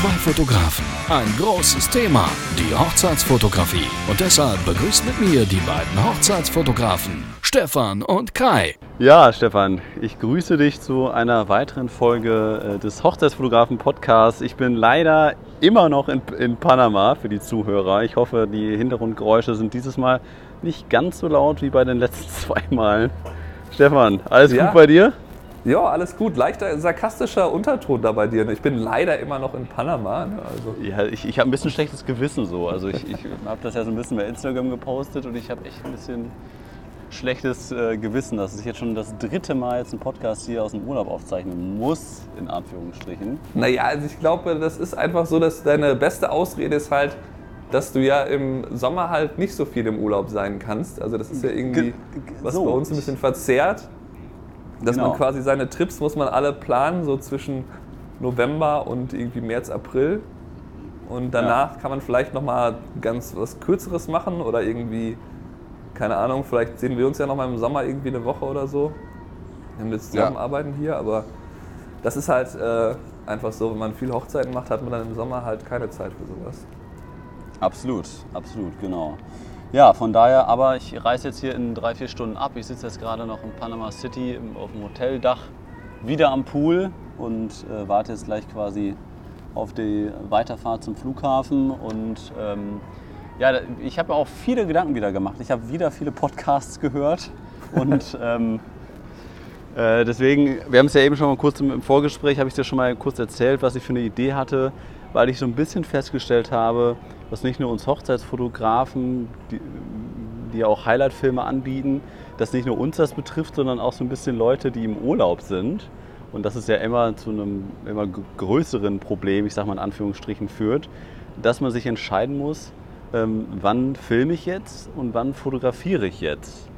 Zwei Fotografen, ein großes Thema, die Hochzeitsfotografie. Und deshalb begrüßt mit mir die beiden Hochzeitsfotografen, Stefan und Kai. Ja, Stefan, ich grüße dich zu einer weiteren Folge äh, des Hochzeitsfotografen-Podcasts. Ich bin leider immer noch in, in Panama für die Zuhörer. Ich hoffe, die Hintergrundgeräusche sind dieses Mal nicht ganz so laut wie bei den letzten zwei Malen. Stefan, alles Ja. gut bei dir? Ja, alles gut. Leichter sarkastischer Unterton da bei dir. Ich bin leider immer noch in Panama. Ne? Also, Ja, ich, ich habe ein bisschen schlechtes Gewissen so. Also ich, ich habe das ja so ein bisschen bei Instagram gepostet und ich habe echt ein bisschen schlechtes äh, Gewissen, dass ich jetzt schon das dritte Mal jetzt einen Podcast hier aus dem Urlaub aufzeichnen muss, in Anführungsstrichen. naja, also ich glaube, das ist einfach so, dass deine beste Ausrede ist halt, dass du ja im Sommer halt nicht so viel im Urlaub sein kannst. Also das ist ja irgendwie, Ge- ge- was so. bei uns ein bisschen verzerrt. Dass Genau. man quasi seine Trips muss man alle planen, so zwischen November und irgendwie März, April. Und danach kann man vielleicht nochmal ganz was Kürzeres machen oder irgendwie, keine Ahnung, vielleicht sehen wir uns ja nochmal im Sommer irgendwie eine Woche oder so. Wir haben jetzt Ja. zusammenarbeiten hier, aber das ist halt äh, einfach so, wenn man viel Hochzeiten macht, hat man dann im Sommer halt keine Zeit für sowas. Absolut, absolut, genau. Ja, von daher, aber ich reise jetzt hier in drei, vier Stunden ab. Ich sitze jetzt gerade noch in Panama City auf dem Hoteldach, wieder am Pool und äh, warte jetzt gleich quasi auf die Weiterfahrt zum Flughafen. Und ähm, ja, ich habe auch viele Gedanken wieder gemacht. Ich habe wieder viele Podcasts gehört und ähm, äh, deswegen, wir haben es ja eben schon mal kurz im, im Vorgespräch, habe ich dir schon mal kurz erzählt, was ich für eine Idee hatte, weil ich so ein bisschen festgestellt habe, dass nicht nur uns Hochzeitsfotografen, die, die auch Highlight-Filme anbieten, dass nicht nur uns das betrifft, sondern auch so ein bisschen Leute, die im Urlaub sind. Und das ist ja immer zu einem immer größeren Problem, ich sage mal in Anführungsstrichen, führt, dass man sich entscheiden muss, ähm, wann filme ich jetzt und wann fotografiere ich jetzt.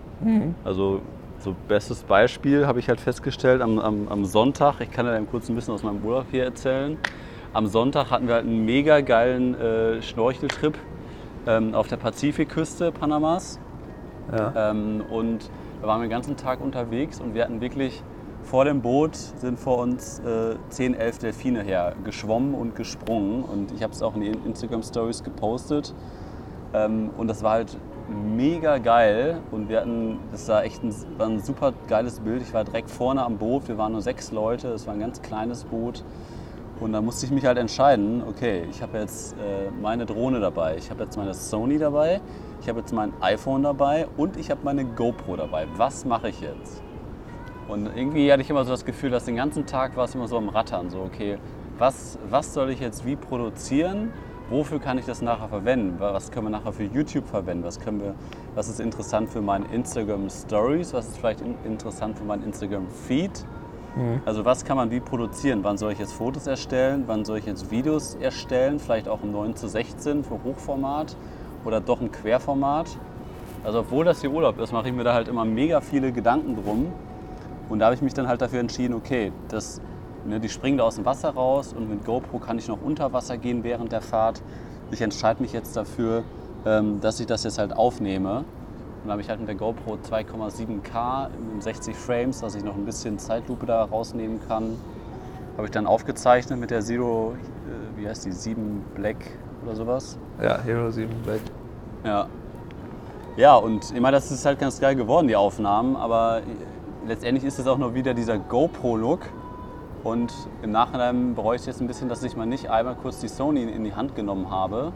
Also so bestes Beispiel habe ich halt festgestellt am, am, am Sonntag, ich kann ja kurz ein bisschen aus meinem Urlaub hier erzählen. Am Sonntag hatten wir halt einen mega geilen äh, Schnorcheltrip ähm, auf der Pazifikküste Panamas. Ja. Ähm, und da waren wir den ganzen Tag unterwegs und wir hatten wirklich vor dem Boot sind vor uns äh, 10, 11 Delfine her geschwommen und gesprungen. Und ich habe es auch in die Instagram Stories gepostet. Ähm, und das war halt mega geil. Und wir hatten, das war echt ein, war ein super geiles Bild. Ich war direkt vorne am Boot. Wir waren nur sechs Leute. Es war ein ganz kleines Boot. Und da musste ich mich halt entscheiden, okay, ich habe jetzt äh, meine Drohne dabei, ich habe jetzt meine Sony dabei, ich habe jetzt mein iPhone dabei und ich habe meine GoPro dabei. Was mache ich jetzt? Und irgendwie hatte ich immer so das Gefühl, dass den ganzen Tag war es immer so am Rattern. So, okay, was, was soll ich jetzt wie produzieren? Wofür kann ich das nachher verwenden? Was können wir nachher für YouTube verwenden? Was, können wir, was ist interessant für meine Instagram Stories? Was ist vielleicht in, interessant für meinen Instagram Feed? Also was kann man wie produzieren? Wann soll ich jetzt Fotos erstellen? Wann soll ich jetzt Videos erstellen? Vielleicht auch im 9 zu 16 für Hochformat oder doch im Querformat? Also obwohl das hier Urlaub ist, mache ich mir da halt immer mega viele Gedanken drum. Und da habe ich mich dann halt dafür entschieden, okay, das, ne, die springen da aus dem Wasser raus und mit GoPro kann ich noch unter Wasser gehen während der Fahrt. Ich entscheide mich jetzt dafür, ähm, dass ich das jetzt halt aufnehme. Und dann habe ich halt mit der GoPro 2,7K in 60 Frames, dass ich noch ein bisschen Zeitlupe da rausnehmen kann. Habe ich dann aufgezeichnet mit der Zero, äh, wie heißt die, 7 Black oder sowas. ja, Hero 7 Black. Ja. Ja, und ich meine, das ist halt ganz geil geworden, die Aufnahmen, aber letztendlich ist es auch nur wieder dieser GoPro-Look. Und im Nachhinein bereue ich jetzt ein bisschen, dass ich mal nicht einmal kurz die Sony in die Hand genommen habe,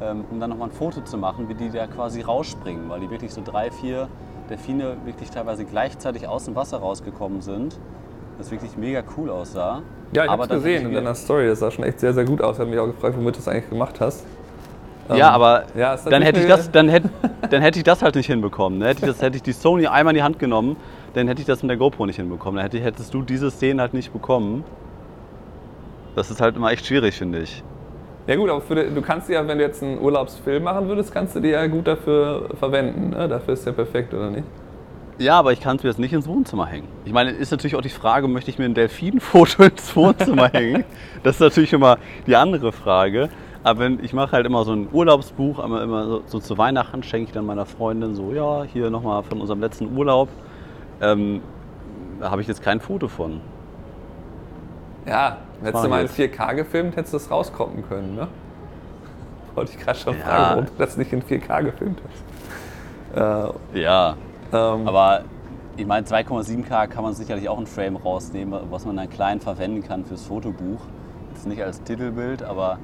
um dann nochmal ein Foto zu machen, wie die da quasi rausspringen, weil die wirklich so drei, vier Delfine wirklich teilweise gleichzeitig aus dem Wasser rausgekommen sind. Das wirklich mega cool aussah. Ja, ich dann gesehen in deiner Story. Das sah schon echt sehr, sehr gut aus. Ich habe mich auch gefragt, womit du das eigentlich gemacht hast. Ja, Ähm, aber ja, dann, hätte ich das, dann, hätte, dann hätte ich das halt nicht hinbekommen. Ne? Hätte, ich das, hätte ich die Sony einmal in die Hand genommen, dann hätte ich das mit der GoPro nicht hinbekommen. Dann hätte, hättest du diese Szenen halt nicht bekommen. Das ist halt immer echt schwierig, finde ich. Ja gut, aber die, du kannst ja, wenn du jetzt einen Urlaubsfilm machen würdest, kannst du die ja gut dafür verwenden. Ne? Dafür ist ja perfekt, oder nicht? Ja, aber ich kann es mir jetzt nicht ins Wohnzimmer hängen. Ich meine, ist natürlich auch die Frage, möchte ich mir ein Delfinfoto ins Wohnzimmer hängen? Das ist natürlich immer die andere Frage. Aber wenn, ich mache halt immer so ein Urlaubsbuch, aber immer so, so zu Weihnachten schenke ich dann meiner Freundin so, ja, hier nochmal von unserem letzten Urlaub. Ähm, da habe ich jetzt kein Foto von. Ja, hättest du mal in jetzt. 4K gefilmt, hättest du das rauskroppen können, ne? Wollte ich gerade schon Ja. fragen, warum du das nicht in 4K gefilmt hast. Äh, Ja, ähm, aber ich meine, 2,7K kann man sicherlich auch ein Frame rausnehmen, was man dann klein verwenden kann fürs Fotobuch. Jetzt nicht als Titelbild, aber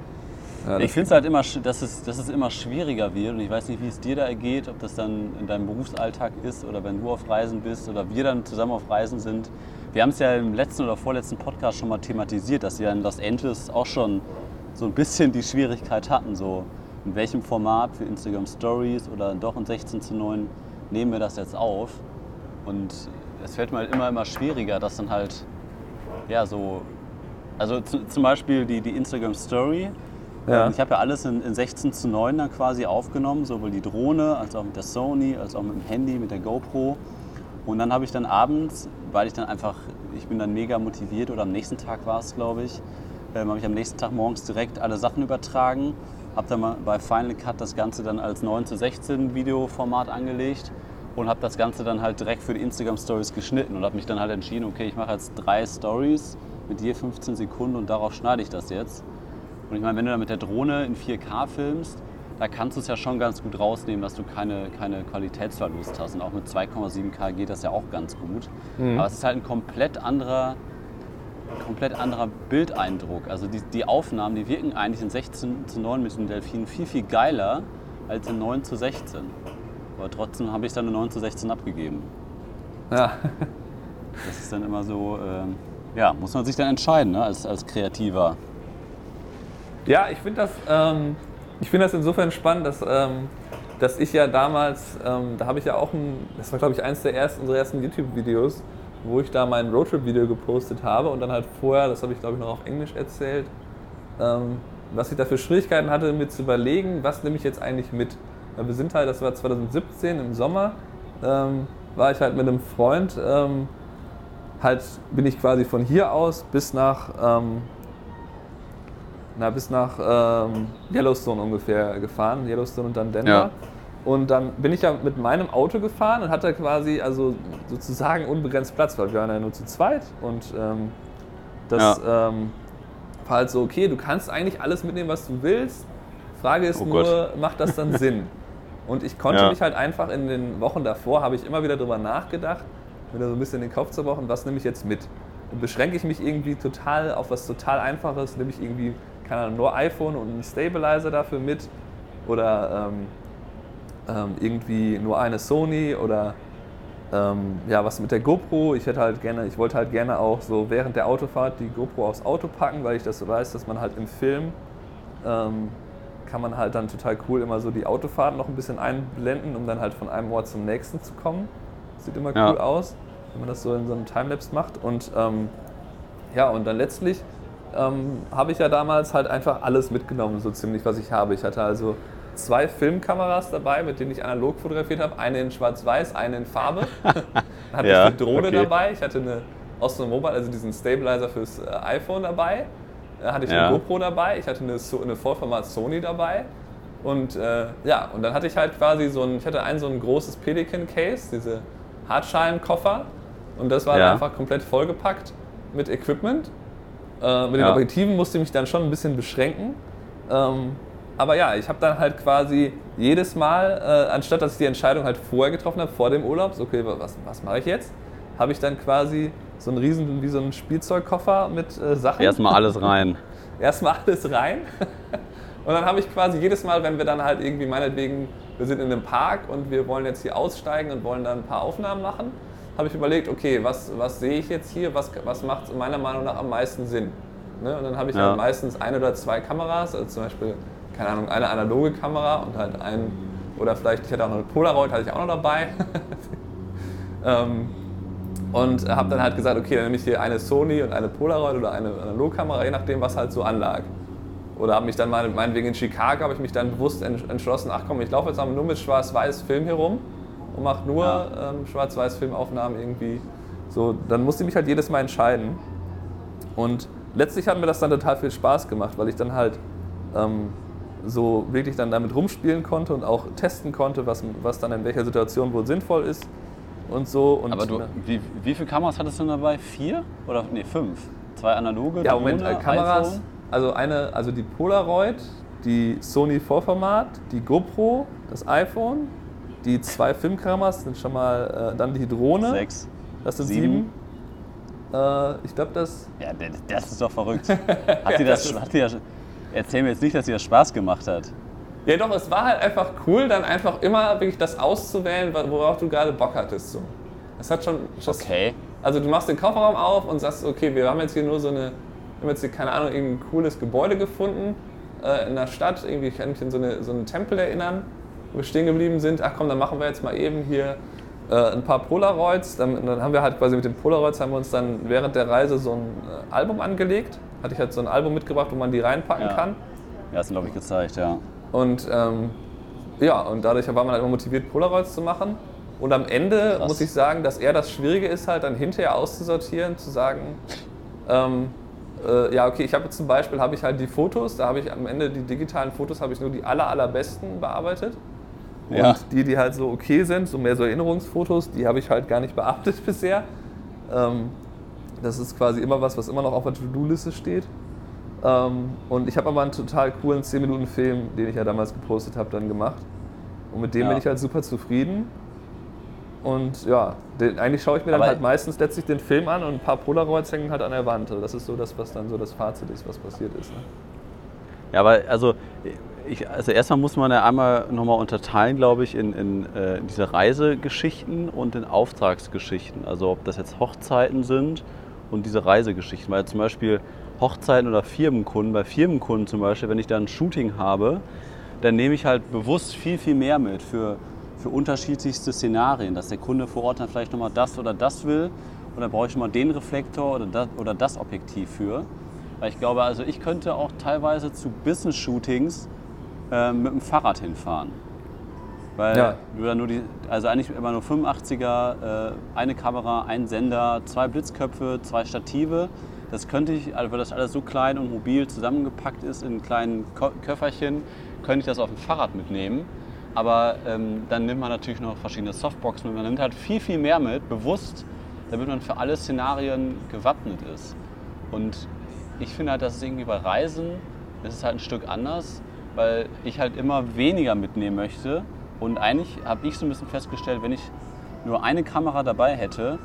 ja, ich finde es halt immer, dass es, dass es immer schwieriger wird und ich weiß nicht, wie es dir da ergeht, ob das dann in deinem Berufsalltag ist oder wenn du auf Reisen bist oder wir dann zusammen auf Reisen sind. Wir haben es ja im letzten oder vorletzten Podcast schon mal thematisiert, dass wir in Los Angeles auch schon so ein bisschen die Schwierigkeit hatten, so in welchem Format für Instagram Stories oder doch in 16 zu 9 nehmen wir das jetzt auf. Und es fällt mir halt immer, immer schwieriger, dass dann halt, ja, so, also zu, zum Beispiel die, die Instagram Story. Ja. Ähm, Ich habe ja alles in, in 16 zu 9 dann quasi aufgenommen, sowohl die Drohne als auch mit der Sony, als auch mit dem Handy, mit der GoPro. Und dann habe ich dann abends, weil ich dann einfach, ich bin dann mega motiviert oder am nächsten Tag war es, glaube ich, ähm, habe ich am nächsten Tag morgens direkt alle Sachen übertragen, habe dann mal bei Final Cut das Ganze dann als 9 zu 16 Videoformat angelegt und habe das Ganze dann halt direkt für die Instagram Stories geschnitten und habe mich dann halt entschieden, okay, ich mache jetzt drei Stories mit je 15 Sekunden und darauf schneide ich das jetzt. Und ich meine, wenn du dann mit der Drohne in 4K filmst, da kannst du es ja schon ganz gut rausnehmen, dass du keine, keine Qualitätsverlust hast. Und auch mit 2,7K geht das ja auch ganz gut. Aber es ist halt ein komplett anderer, komplett anderer Bildeindruck. Also die, die Aufnahmen, die wirken eigentlich in 16 zu 9 mit den Delfinen viel, viel geiler als in 9 zu 16. Aber trotzdem habe ich dann eine 9 zu 16 abgegeben. ja. Das ist dann immer so, ähm, ja, muss man sich dann entscheiden ne, als, als Kreativer. Ja, ich finde das, ähm, ich find das insofern spannend, dass, ähm, dass ich ja damals, ähm, da habe ich ja auch ein, das war glaube ich eins der ersten, unserer ersten YouTube-Videos, wo ich da mein Roadtrip-Video gepostet habe und dann halt vorher, das habe ich glaube ich noch auf Englisch erzählt, ähm, was ich da für Schwierigkeiten hatte, mir zu überlegen, was nehme ich jetzt eigentlich mit. Weil wir sind halt, das war 2017 im Sommer, ähm, war ich halt mit einem Freund, ähm, halt bin ich quasi von hier aus bis nach ähm, na, bis nach ähm, Yellowstone ungefähr gefahren, Yellowstone und dann Denver. Ja. Und dann bin ich ja mit meinem Auto gefahren und hatte quasi also sozusagen unbegrenzt Platz, weil wir waren ja nur zu zweit und ähm, das ähm, war halt so, okay, du kannst eigentlich alles mitnehmen, was du willst. Frage ist Oh nur, Gott. macht das dann Sinn? Und ich konnte Ja. mich halt einfach in den Wochen davor, habe ich immer wieder drüber nachgedacht, da so ein bisschen in den Kopf zerbrochen, was nehme ich jetzt mit? Und beschränke ich mich irgendwie total auf was total Einfaches, nehme ich irgendwie, keine Ahnung, nur iPhone und einen Stabilizer dafür mit oder ähm, ähm, irgendwie nur eine Sony oder ähm, ja, was mit der GoPro. Ich hätte halt gerne, ich wollte halt gerne auch so während der Autofahrt die GoPro aufs Auto packen, weil ich das so weiß, dass man halt im Film ähm, kann man halt dann total cool immer so die Autofahrt noch ein bisschen einblenden, um dann halt von einem Ort zum nächsten zu kommen. Sieht immer Ja. cool aus, wenn man das so in so einem Timelapse macht. Und ähm, ja, und dann letztlich ähm, habe ich ja damals halt einfach alles mitgenommen, so ziemlich, was ich habe. Ich hatte also zwei Filmkameras dabei, mit denen ich analog fotografiert habe. Eine in Schwarz-Weiß, eine in Farbe. Dann hatte Ja, ich eine Drohne okay. dabei. Ich hatte eine Osmo Mobile, also diesen Stabilizer fürs äh, iPhone dabei. Da hatte ich Ja. eine GoPro dabei. Ich hatte eine, so eine Vollformat Sony dabei. Und äh, ja, und dann hatte ich halt quasi so ein, ich hatte ein so ein großes Pelican-Case, diese Hartschalenkoffer. Und das war Ja. dann einfach komplett vollgepackt mit Equipment. Äh, mit den Ja. Objektiven musste ich mich dann schon ein bisschen beschränken. Ähm, aber ja, ich habe dann halt quasi jedes Mal, äh, anstatt dass ich die Entscheidung halt vorher getroffen habe, vor dem Urlaub, so okay, was, was mache ich jetzt, habe ich dann quasi so einen riesen, wie so einen Spielzeugkoffer mit äh, Sachen. Erstmal alles rein. Erstmal alles rein. Und dann habe ich quasi jedes Mal, wenn wir dann halt irgendwie meinetwegen, wir sind in einem Park und wir wollen jetzt hier aussteigen und wollen dann ein paar Aufnahmen machen, habe ich überlegt, okay, was, was sehe ich jetzt hier, was, was macht meiner Meinung nach am meisten Sinn? Ne? Und dann habe ich Ja. halt meistens ein oder zwei Kameras, also zum Beispiel, keine Ahnung, eine analoge Kamera und halt ein, oder vielleicht, ich hatte auch noch eine Polaroid, hatte ich auch noch dabei. ähm, und habe dann halt gesagt, okay, dann nehme ich hier eine Sony und eine Polaroid oder eine Analogkamera, je nachdem, was halt so anlag. Oder habe mich dann mal, meinetwegen in Chicago, habe ich mich dann bewusst ent- entschlossen, ach komm, ich laufe jetzt mal nur mit schwarz-weiß Film hier rum und mache nur Ja. ähm, schwarz-weiß Filmaufnahmen irgendwie. So, dann musste ich mich halt jedes Mal entscheiden. Und letztlich hat mir das dann total viel Spaß gemacht, weil ich dann halt ähm, so wirklich dann damit rumspielen konnte und auch testen konnte, was, was dann in welcher Situation wohl sinnvoll ist und so. Und Aber du, ne, wie, wie viele Kameras hattest du denn dabei? Vier? Oder nee, fünf? Zwei analoge, Ja, Moment, Drohne, Kameras. iPhone. Also eine, also die Polaroid, die Sony Vollformat, die GoPro, das iPhone, die zwei Filmkameras sind schon mal, äh, dann die Drohne. Sechs. Das sind sieben. sieben. Äh, ich glaube, das. Ja, das ist doch verrückt. Hat die das, hat die das, erzähl mir jetzt nicht, dass dir das Spaß gemacht hat. Ja, doch, es war halt einfach cool, dann einfach immer wirklich das auszuwählen, worauf du gerade Bock hattest. So. Es hat schon. Okay. Also du machst den Kofferraum auf und sagst, okay, wir haben jetzt hier nur so eine, wir haben jetzt hier, keine Ahnung, irgendein cooles Gebäude gefunden äh, in der Stadt. Irgendwie ich kann mich an so, eine, so einen Tempel erinnern, stehen geblieben sind. Ach komm, dann machen wir jetzt mal eben hier äh, ein paar Polaroids. Dann, dann haben wir halt quasi mit den Polaroids haben wir uns dann während der Reise so ein äh, Album angelegt. Hatte ich halt so ein Album mitgebracht, wo man die reinpacken Ja. kann. Ja, hast du, glaube ich, gezeigt, ja. Und ähm, ja, und dadurch war man halt immer motiviert, Polaroids zu machen. Und am Ende Krass. muss ich sagen, dass eher das Schwierige ist, halt dann hinterher auszusortieren, zu sagen, ähm, äh, ja, okay, ich habe zum Beispiel habe ich halt die Fotos, da habe ich am Ende die digitalen Fotos, habe ich nur die aller, allerbesten bearbeitet. Und Ja. die, die halt so okay sind, so mehr so Erinnerungsfotos, die habe ich halt gar nicht beachtet bisher. Ähm, das ist quasi immer was, was immer noch auf der To-Do-Liste steht. Ähm, und ich habe aber einen total coolen 10-Minuten-Film, den ich ja damals gepostet habe, dann gemacht. Und mit dem Ja. bin ich halt super zufrieden. Und ja, den, eigentlich schaue ich mir dann Aber- halt meistens letztlich den Film an und ein paar Polaroids hängen halt an der Wand. Also Das ist so das, was dann so das Fazit ist, was passiert ist. Ne? Ja, aber also, ich, also erstmal muss man ja einmal nochmal unterteilen, glaube ich, in, in äh, diese Reisegeschichten und in Auftragsgeschichten. Also ob das jetzt Hochzeiten sind und diese Reisegeschichten. Weil zum Beispiel Hochzeiten oder Firmenkunden, bei Firmenkunden zum Beispiel, wenn ich da ein Shooting habe, dann nehme ich halt bewusst viel, viel mehr mit für, für unterschiedlichste Szenarien, dass der Kunde vor Ort dann vielleicht nochmal das oder das will und dann brauche ich nochmal den Reflektor oder das, oder das Objektiv für. Weil ich glaube, also ich könnte auch teilweise zu Business-Shootings äh, mit dem Fahrrad hinfahren. Weil Ja. du dann nur die, also eigentlich immer nur 85er, äh, eine Kamera, ein Sender, zwei Blitzköpfe, zwei Stative. Das könnte ich, also weil das alles so klein und mobil zusammengepackt ist in kleinen Ko Köfferchen, könnte ich das auf dem Fahrrad mitnehmen. Aber ähm, dann nimmt man natürlich noch verschiedene Softboxen mit. Man nimmt halt viel, viel mehr mit, bewusst, damit man für alle Szenarien gewappnet ist. Und ich finde halt, dass es irgendwie bei Reisen, ist es halt ein Stück anders, weil ich halt immer weniger mitnehmen möchte. Und eigentlich habe ich so ein bisschen festgestellt, wenn ich nur eine Kamera dabei hätte,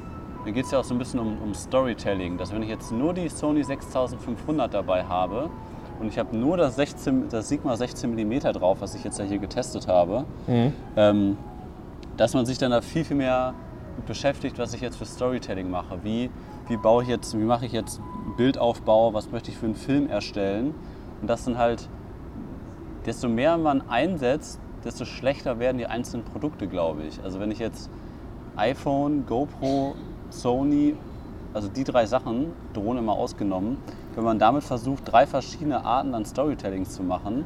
dann geht es ja auch so ein bisschen um, um Storytelling. Dass wenn ich jetzt nur die Sony 6500 dabei habe und ich habe nur das, 16, das Sigma 16 mm drauf, was ich jetzt ja hier getestet habe, ähm, dass man sich dann da viel, viel mehr beschäftigt, was ich jetzt für Storytelling mache. Wie, wie baue ich jetzt, wie mache ich jetzt Bildaufbau, was möchte ich für einen Film erstellen. Und das sind halt, desto mehr man einsetzt, desto schlechter werden die einzelnen Produkte, glaube ich. Also wenn ich jetzt iPhone, GoPro, Sony, also die drei Sachen, Drohne mal ausgenommen, wenn man damit versucht, drei verschiedene Arten an Storytellings zu machen,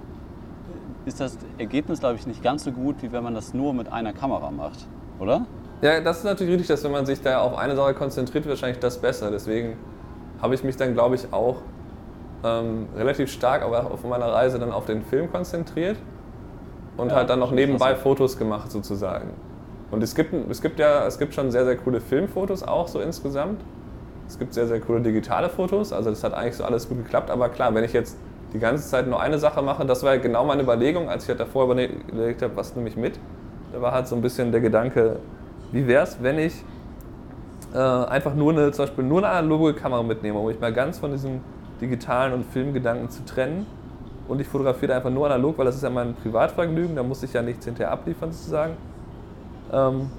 ist das Ergebnis, glaube ich, nicht ganz so gut, wie wenn man das nur mit einer Kamera macht, oder? Ja, das ist natürlich richtig, dass wenn man sich da auf eine Sache konzentriert, wahrscheinlich das besser. Deswegen habe ich mich dann, glaube ich, auch ähm, relativ stark aber auf meiner Reise dann auf den Film konzentriert und Ja, halt dann noch nebenbei. Fotos gemacht sozusagen. Und es gibt, es gibt ja es gibt schon sehr, sehr coole Filmfotos auch so insgesamt. Es gibt sehr, sehr coole digitale Fotos, also das hat eigentlich so alles gut geklappt. Aber klar, wenn ich jetzt die ganze Zeit nur eine Sache mache, das war ja genau meine Überlegung, als ich halt davor überlegt habe, was nehme ich mit. Da war halt so ein bisschen der Gedanke, wie wäre es, wenn ich äh, einfach nur eine, zum Beispiel nur eine analoge Kamera mitnehme, um mich mal ganz von diesem digitalen und Filmgedanken zu trennen. Und ich fotografiere einfach nur analog, weil das ist ja mein Privatvergnügen, da muss ich ja nichts hinterher abliefern sozusagen. Ähm,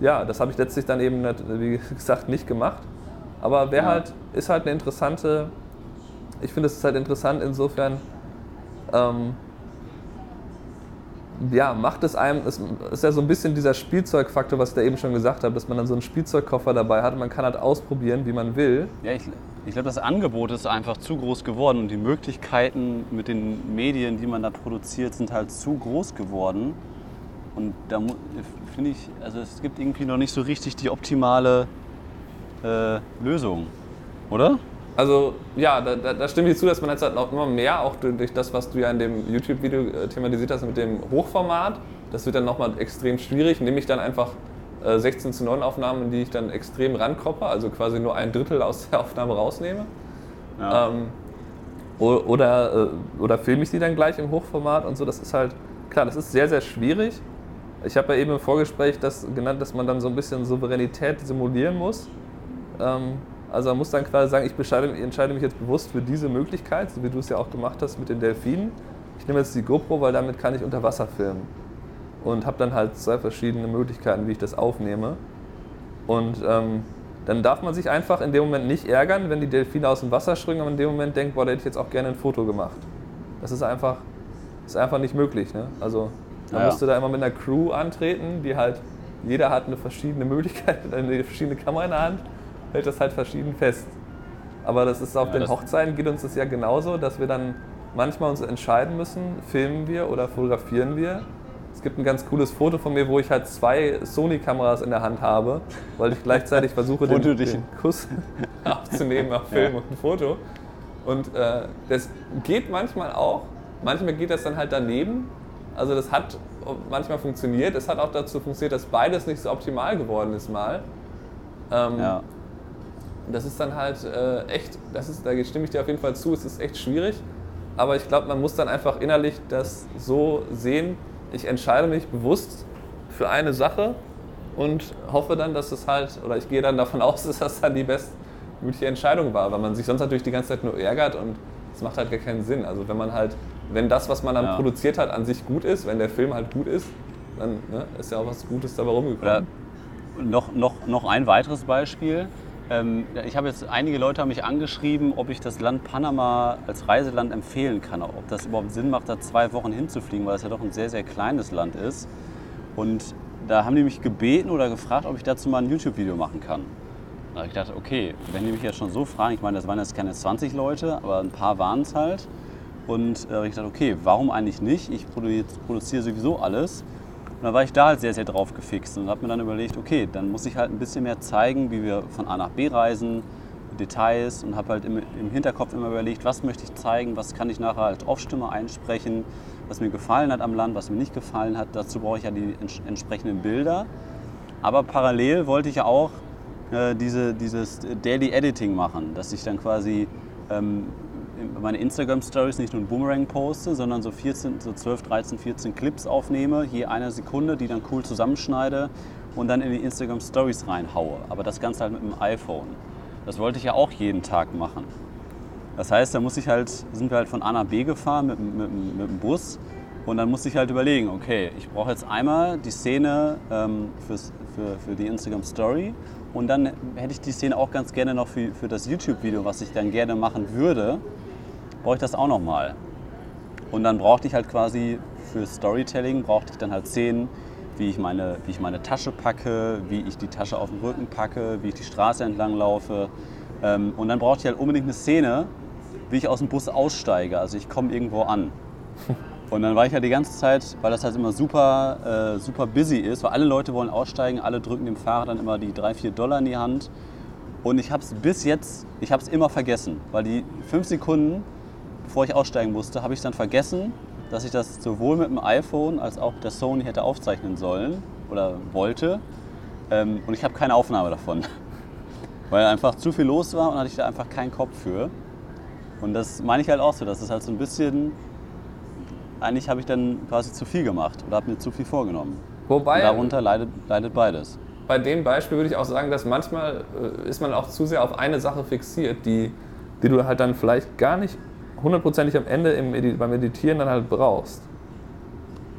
ja, das habe ich letztlich dann eben, wie gesagt, nicht gemacht. Aber wäre Ja. halt, ist halt eine interessante, ich finde es ist halt interessant insofern, ähm, ja, macht es einem, es ist ja so ein bisschen dieser Spielzeugfaktor, was ich da eben schon gesagt habe, dass man dann so einen Spielzeugkoffer dabei hat man kann halt ausprobieren, wie man will. Ja, ich, ich glaube, das Angebot ist einfach zu groß geworden und die Möglichkeiten mit den Medien, die man da produziert, sind halt zu groß geworden. Und da finde ich, also es gibt irgendwie noch nicht so richtig die optimale äh, Lösung, oder? Also ja, da, da, da stimme ich zu, dass man jetzt halt noch immer mehr, auch durch das, was du ja in dem YouTube-Video äh, thematisiert hast mit dem Hochformat, das wird dann nochmal extrem schwierig, nehme ich dann einfach äh, 16 zu 9 Aufnahmen, die ich dann extrem rankroppe, also quasi nur ein Drittel aus der Aufnahme rausnehme. Ja. Ähm, oder, äh, oder filme ich die dann gleich im Hochformat und so. Das ist halt, klar, das ist sehr, sehr schwierig. Ich habe ja eben im Vorgespräch das genannt, dass man dann so ein bisschen Souveränität simulieren muss. Ähm, also man muss dann quasi sagen, ich entscheide, ich entscheide mich jetzt bewusst für diese Möglichkeit, so wie du es ja auch gemacht hast mit den Delfinen. Ich nehme jetzt die GoPro, weil damit kann ich unter Wasser filmen. Und habe dann halt zwei verschiedene Möglichkeiten, wie ich das aufnehme. Und ähm, dann darf man sich einfach in dem Moment nicht ärgern, wenn die Delfine aus dem Wasser springen und in dem Moment denkt, boah, da hätte ich jetzt auch gerne ein Foto gemacht. Das ist einfach, ist einfach nicht möglich. Ne? Also man ja. musste da immer mit einer Crew antreten, die halt, jeder hat eine verschiedene Möglichkeit, eine verschiedene Kamera in der Hand hält das halt verschieden fest. Aber das ist auf ja, den Hochzeiten geht uns das ja genauso, dass wir dann manchmal uns entscheiden müssen, filmen wir oder fotografieren wir. Es gibt ein ganz cooles Foto von mir, wo ich halt zwei Sony-Kameras in der Hand habe, weil ich gleichzeitig versuche, den, den, Kuss aufzunehmen auf Film ja. und Foto. Und äh, das geht manchmal auch, manchmal geht das dann halt daneben. Also das hat manchmal funktioniert. Es hat auch dazu funktioniert, dass beides nicht so optimal geworden ist mal. Ähm, ja das ist dann halt äh, echt, das ist, da stimme ich dir auf jeden Fall zu, es ist echt schwierig. Aber ich glaube, man muss dann einfach innerlich das so sehen, ich entscheide mich bewusst für eine Sache und hoffe dann, dass es halt, oder ich gehe dann davon aus, dass das dann die bestmögliche Entscheidung war, weil man sich sonst natürlich die ganze Zeit nur ärgert und es macht halt gar keinen Sinn. Also wenn man halt, wenn das, was man dann ja. produziert hat, an sich gut ist, wenn der Film halt gut ist, dann ne, ist ja auch was Gutes dabei rumgekommen. Oder noch, noch, noch ein weiteres Beispiel. Ähm, ich habe jetzt, einige Leute haben mich angeschrieben, ob ich das Land Panama als Reiseland empfehlen kann, ob das überhaupt Sinn macht, da zwei Wochen hinzufliegen, weil es ja doch ein sehr, sehr kleines Land ist. Und da haben die mich gebeten oder gefragt, ob ich dazu mal ein YouTube-Video machen kann. Da ich gedacht, okay, wenn die mich jetzt schon so fragen, ich meine, das waren jetzt keine 20 Leute, aber ein paar waren es halt. Und äh, ich gedacht, okay, warum eigentlich nicht? Ich produziere sowieso alles. Und dann war ich da halt sehr, sehr drauf gefixt und habe mir dann überlegt, okay, dann muss ich halt ein bisschen mehr zeigen, wie wir von A nach B reisen, Details und habe halt im, im, Hinterkopf immer überlegt, was möchte ich zeigen, was kann ich nachher als Off-Stimme einsprechen, was mir gefallen hat am Land, was mir nicht gefallen hat. Dazu brauche ich ja die ents entsprechenden Bilder. Aber parallel wollte ich ja auch äh, diese, dieses Daily Editing machen, dass ich dann quasi ähm, meine Instagram-Stories nicht nur ein Boomerang poste, sondern so, 14, so 12, 13, 14 Clips aufnehme, je eine Sekunde, die dann cool zusammenschneide und dann in die Instagram-Stories reinhaue. Aber das Ganze halt mit dem iPhone. Das wollte ich ja auch jeden Tag machen. Das heißt, da muss ich halt, sind wir halt von A nach B gefahren mit, mit, mit dem Bus und dann musste ich halt überlegen, okay, ich brauche jetzt einmal die Szene ähm, fürs, für, für die Instagram Story und dann hätte ich die Szene auch ganz gerne noch für, für das YouTube-Video, was ich dann gerne machen würde brauche ich das auch nochmal. Und dann brauchte ich halt quasi für Storytelling, brauchte ich dann halt Szenen, wie ich, meine, wie ich meine Tasche packe, wie ich die Tasche auf den Rücken packe, wie ich die Straße entlang laufe. Ähm, und dann brauchte ich halt unbedingt eine Szene, wie ich aus dem Bus aussteige. Also ich komme irgendwo an. Und dann war ich halt die ganze Zeit, weil das halt immer super, äh, super busy ist, weil alle Leute wollen aussteigen, alle drücken dem Fahrer dann immer die 3, 4 Dollar in die Hand. Und ich habe es bis jetzt, ich habe es immer vergessen, weil die fünf Sekunden bevor ich aussteigen musste, habe ich dann vergessen, dass ich das sowohl mit dem iPhone als auch mit der Sony hätte aufzeichnen sollen oder wollte. Ähm, und ich habe keine Aufnahme davon, weil einfach zu viel los war und hatte ich da einfach keinen Kopf für. Und das meine ich halt auch so, dass es halt so ein bisschen, eigentlich habe ich dann quasi zu viel gemacht oder habe mir zu viel vorgenommen. Wobei, und darunter leidet, leidet beides. Bei dem Beispiel würde ich auch sagen, dass manchmal äh, ist man auch zu sehr auf eine Sache fixiert, die, die du halt dann vielleicht gar nicht hundertprozentig am Ende im, beim Editieren dann halt brauchst.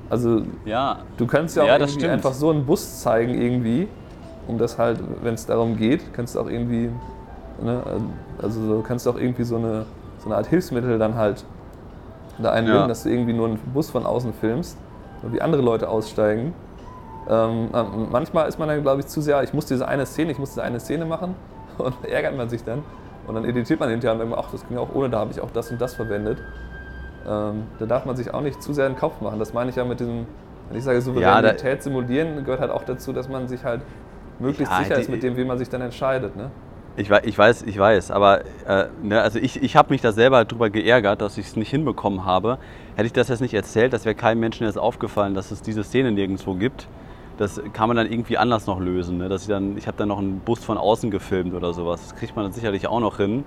Also ja. du kannst ja auch ja, irgendwie einfach so einen Bus zeigen irgendwie, um das halt, wenn es darum geht, kannst du auch irgendwie, ne, also so, kannst du auch irgendwie so eine, so eine Art Hilfsmittel dann halt da einbinden, ja. dass du irgendwie nur einen Bus von außen filmst, wie andere Leute aussteigen. Ähm, manchmal ist man dann, glaube ich, zu sehr, ich muss diese eine Szene, ich muss diese eine Szene machen und ärgert man sich dann. Und dann editiert man hinterher und denkt, ach, das ging auch ohne, da habe ich auch das und das verwendet. Ähm, da darf man sich auch nicht zu sehr in den Kopf machen. Das meine ich ja mit diesem, wenn ich sage Souveränität ja, simulieren, gehört halt auch dazu, dass man sich halt möglichst ja, sicher die, ist mit dem, wie man sich dann entscheidet. Ne? Ich, ich weiß, ich weiß, aber äh, ne, also ich, ich habe mich da selber darüber geärgert, dass ich es nicht hinbekommen habe. Hätte ich das jetzt nicht erzählt, das wäre keinem Menschen jetzt aufgefallen, dass es diese Szene nirgendwo gibt das kann man dann irgendwie anders noch lösen. Ne? Dass ich ich habe dann noch einen Bus von außen gefilmt oder sowas. Das kriegt man dann sicherlich auch noch hin.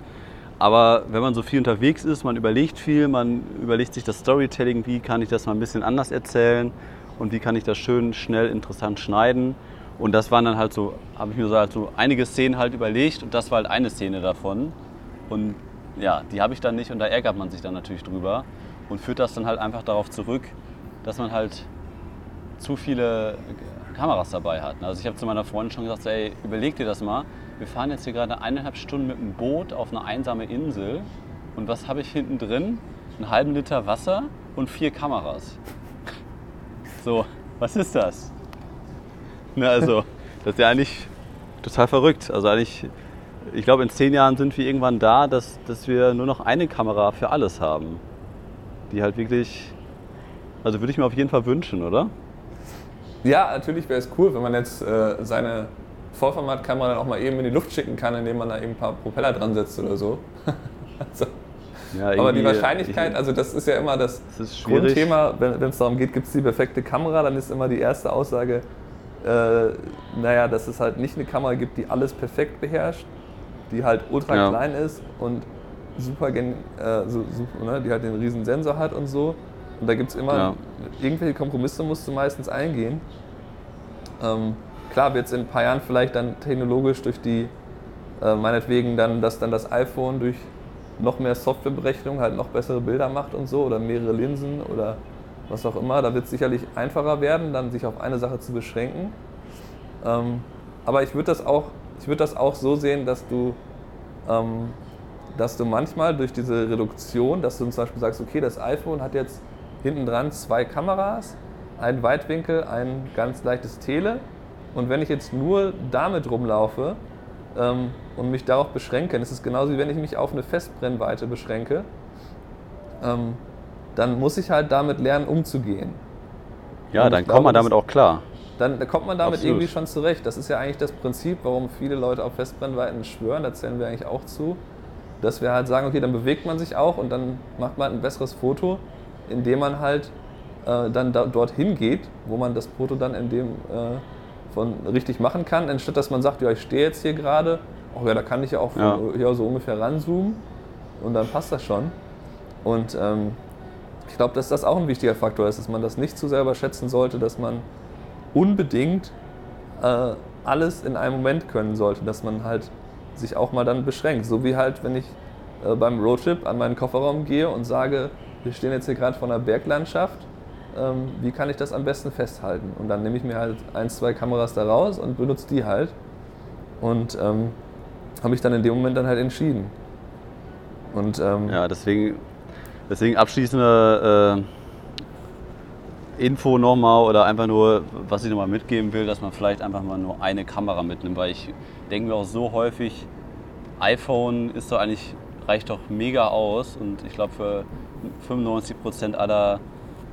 aber wenn man so viel unterwegs ist, man überlegt viel, man überlegt sich das Storytelling, wie kann ich das mal ein bisschen anders erzählen und wie kann ich das schön, schnell, interessant schneiden. Und das waren dann halt so, habe ich mir so, halt so einige Szenen halt überlegt und das war halt eine Szene davon. Und ja, die habe ich dann nicht und da ärgert man sich dann natürlich drüber und führt das dann halt einfach darauf zurück, dass man halt zu viele Kameras dabei hat. Also ich habe zu meiner Freundin schon gesagt, ey, überleg dir das mal. Wir fahren jetzt hier gerade eineinhalb Stunden mit dem Boot auf eine einsame Insel und was habe ich hinten drin? Einen halben Liter Wasser und vier Kameras. So, was ist das? Na, also, das ist ja eigentlich total verrückt. Also eigentlich, ich glaube, in zehn Jahren sind wir irgendwann da, dass, dass wir nur noch eine Kamera für alles haben. Die halt wirklich, also würde ich mir auf jeden Fall wünschen, oder? Ja, natürlich wäre es cool, wenn man jetzt äh, seine Vollformatkamera dann auch mal eben in die Luft schicken kann, indem man da eben ein paar Propeller dran setzt oder so. also, ja, aber die Wahrscheinlichkeit, also das ist ja immer das, das Grundthema, wenn es darum geht, gibt es die perfekte Kamera, dann ist immer die erste Aussage, äh, naja, dass es halt nicht eine Kamera gibt, die alles perfekt beherrscht, die halt ultra ja. klein ist und super, äh, so, super ne, die halt den riesen Sensor hat und so. Und da gibt es immer, ja. irgendwelche Kompromisse musst du meistens eingehen. Ähm, klar wird es in ein paar Jahren vielleicht dann technologisch durch die, äh, meinetwegen dann, dass dann das iPhone durch noch mehr Softwareberechnung halt noch bessere Bilder macht und so oder mehrere Linsen oder was auch immer. Da wird es sicherlich einfacher werden, dann sich auf eine Sache zu beschränken. Ähm, aber ich würde das, auch, das auch so sehen, dass du, ähm, dass du manchmal durch diese Reduktion, dass du zum Beispiel sagst, okay, das iPhone hat jetzt hinten dran zwei Kameras, ein Weitwinkel, ein ganz leichtes Tele. Und wenn ich jetzt nur damit rumlaufe ähm, und mich darauf beschränke, dann ist es genauso wie wenn ich mich auf eine Festbrennweite beschränke, ähm, dann muss ich halt damit lernen, umzugehen. Ja, und dann kommt man damit auch klar. Dann, dann kommt man damit Absolut. irgendwie schon zurecht. Das ist ja eigentlich das Prinzip, warum viele Leute auf Festbrennweiten schwören, da zählen wir eigentlich auch zu, dass wir halt sagen, okay, dann bewegt man sich auch und dann macht man ein besseres Foto indem man halt äh, dann da, dorthin geht, wo man das Foto dann in dem äh, von richtig machen kann, anstatt dass man sagt, ja, ich stehe jetzt hier gerade, oh ja, da kann ich ja auch von, ja. ja so ungefähr ranzoomen und dann passt das schon. Und ähm, ich glaube, dass das auch ein wichtiger Faktor ist, dass man das nicht zu selber schätzen sollte, dass man unbedingt äh, alles in einem Moment können sollte, dass man halt sich auch mal dann beschränkt. So wie halt, wenn ich äh, beim Roadtrip an meinen Kofferraum gehe und sage, wir stehen jetzt hier gerade vor einer Berglandschaft, ähm, wie kann ich das am besten festhalten? Und dann nehme ich mir halt ein, zwei Kameras da raus und benutze die halt. Und ähm, habe mich dann in dem Moment dann halt entschieden. Und, ähm, ja, deswegen, deswegen abschließende äh, Info nochmal oder einfach nur, was ich nochmal mitgeben will, dass man vielleicht einfach mal nur eine Kamera mitnimmt, weil ich denke mir auch so häufig, iPhone ist doch eigentlich, reicht doch mega aus und ich glaube für 95 Prozent aller,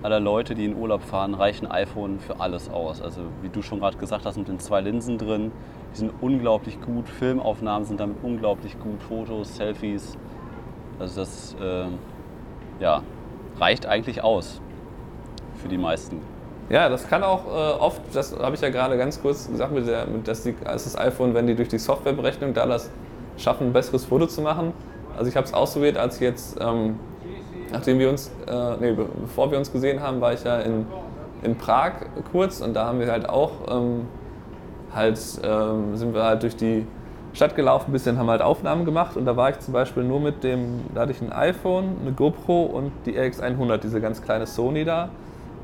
aller Leute, die in Urlaub fahren, reichen iPhone für alles aus. Also wie du schon gerade gesagt hast, mit den zwei Linsen drin, die sind unglaublich gut. Filmaufnahmen sind damit unglaublich gut, Fotos, Selfies. Also das äh, ja, reicht eigentlich aus für die meisten. Ja, das kann auch äh, oft, das habe ich ja gerade ganz kurz gesagt, mit der, mit dass, die, dass das iPhone, wenn die durch die Softwareberechnung da das schaffen, ein besseres Foto zu machen. Also ich habe es ausprobiert, als ich jetzt ähm, nachdem wir uns, äh, nee, bevor wir uns gesehen haben, war ich ja in, in Prag kurz und da haben wir halt auch ähm, halt, ähm, sind wir halt durch die Stadt gelaufen, ein bisschen haben halt Aufnahmen gemacht und da war ich zum Beispiel nur mit dem, da hatte ich ein iPhone, eine GoPro und die RX100, diese ganz kleine Sony da.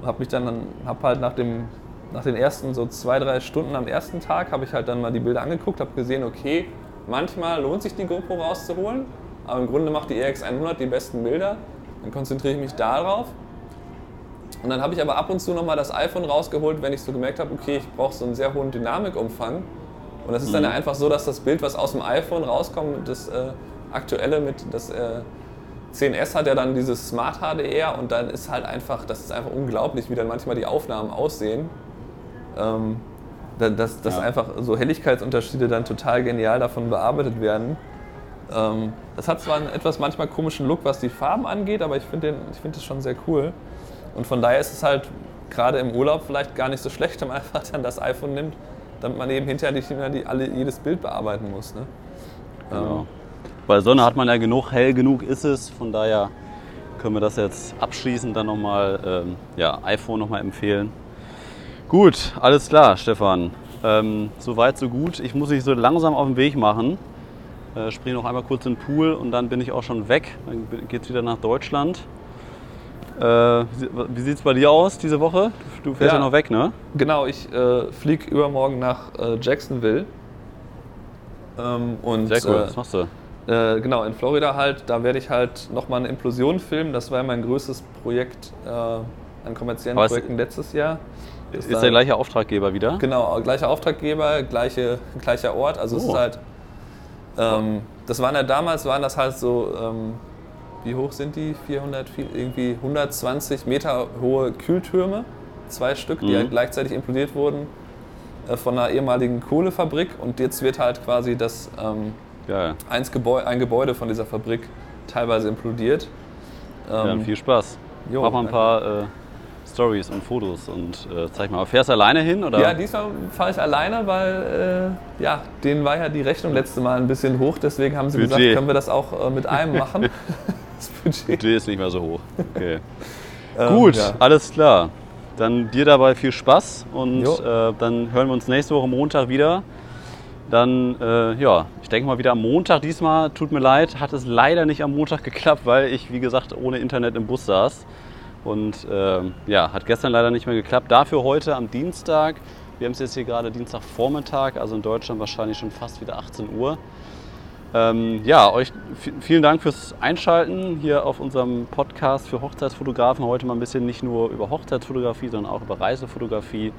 Habe mich dann, habe halt nach dem, nach den ersten so zwei, drei Stunden am ersten Tag, habe ich halt dann mal die Bilder angeguckt, habe gesehen, okay, manchmal lohnt sich die GoPro rauszuholen, aber im Grunde macht die RX100 die besten Bilder. Dann konzentriere ich mich darauf. Und dann habe ich aber ab und zu nochmal das iPhone rausgeholt, wenn ich so gemerkt habe, okay, ich brauche so einen sehr hohen Dynamikumfang. Und das ist dann mhm. einfach so, dass das Bild, was aus dem iPhone rauskommt, das äh, aktuelle mit das äh, 10S hat ja dann dieses Smart HDR und dann ist halt einfach, das ist einfach unglaublich, wie dann manchmal die Aufnahmen aussehen. Ähm, dass, dass ja. einfach so Helligkeitsunterschiede dann total genial davon bearbeitet werden. Ähm, das hat zwar einen etwas manchmal komischen Look, was die Farben angeht, aber ich finde find das schon sehr cool. Und von daher ist es halt gerade im Urlaub vielleicht gar nicht so schlecht, wenn man einfach dann das iPhone nimmt, damit man eben hinterher nicht immer die, alle, jedes Bild bearbeiten muss. Ne? Genau. Ähm. Bei Sonne hat man ja genug, hell genug ist es. Von daher können wir das jetzt abschließend dann nochmal, ähm, ja, iPhone nochmal empfehlen. Gut, alles klar, Stefan. Ähm, Soweit, so gut. Ich muss mich so langsam auf den Weg machen. Äh, springe noch einmal kurz in den Pool und dann bin ich auch schon weg. Dann geht es wieder nach Deutschland. Äh, wie sieht es bei dir aus diese Woche? Du fährst ja, Ja. noch weg, ne? Genau, ich äh, fliege übermorgen nach äh, Jacksonville. Ähm, und Sehr cool, äh, was machst du? Äh, genau, in Florida halt, da werde ich halt nochmal eine Implosion filmen. Das war ja mein größtes Projekt äh, an kommerziellen Aber es- Projekten letztes Jahr. Ist war- der gleiche Auftraggeber wieder? Genau, gleicher Auftraggeber, gleiche, gleicher Ort. Also es Oh. ist halt, ähm, das waren ja damals, waren das halt so, ähm, wie hoch sind die? 400, viel- irgendwie 120 Meter hohe Kühltürme, zwei Stück, die Mhm. halt gleichzeitig implodiert wurden äh, von einer ehemaligen Kohlefabrik. Und jetzt wird halt quasi das ähm, eins Gebäu ein Gebäude von dieser Fabrik teilweise implodiert. Ja, Ähm, viel Spaß. jo, Mach mal ein danke. paar äh, Stories und Fotos und äh, zeig mal. Fährst du alleine hin? Oder? Ja, diesmal fahre ich alleine, weil äh, ja, denen war ja die Rechnung letzte Mal ein bisschen hoch. Deswegen haben sie Budget. gesagt, können wir das auch äh, mit einem machen. das Budget. Budget ist nicht mehr so hoch. Okay. Ähm, Gut, ja. alles klar. Dann dir dabei viel Spaß und äh, dann hören wir uns nächste Woche Montag wieder. Dann, äh, ja, ich denke mal wieder am Montag diesmal. Tut mir leid, hat es leider nicht am Montag geklappt, weil ich, wie gesagt, ohne Internet im Bus saß. Und ähm, ja, hat gestern leider nicht mehr geklappt. Dafür heute am Dienstag. Wir haben es jetzt hier gerade Dienstagvormittag, also in Deutschland wahrscheinlich schon fast wieder 18 Uhr. Ähm, ja, euch vielen Dank fürs Einschalten hier auf unserem Podcast für Hochzeitsfotografen. Heute mal ein bisschen nicht nur über Hochzeitsfotografie, sondern auch über Reisefotografie.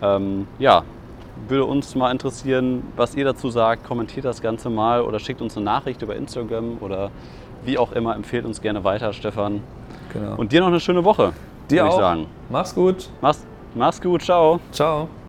Ähm, ja, würde uns mal interessieren, was ihr dazu sagt. Kommentiert das Ganze mal oder schickt uns eine Nachricht über Instagram oder wie auch immer. Empfehlt uns gerne weiter, Stefan. Genau. Und dir noch eine schöne Woche, dir würde ich auch. sagen. Mach's gut. Mach's, mach's gut, ciao. Ciao.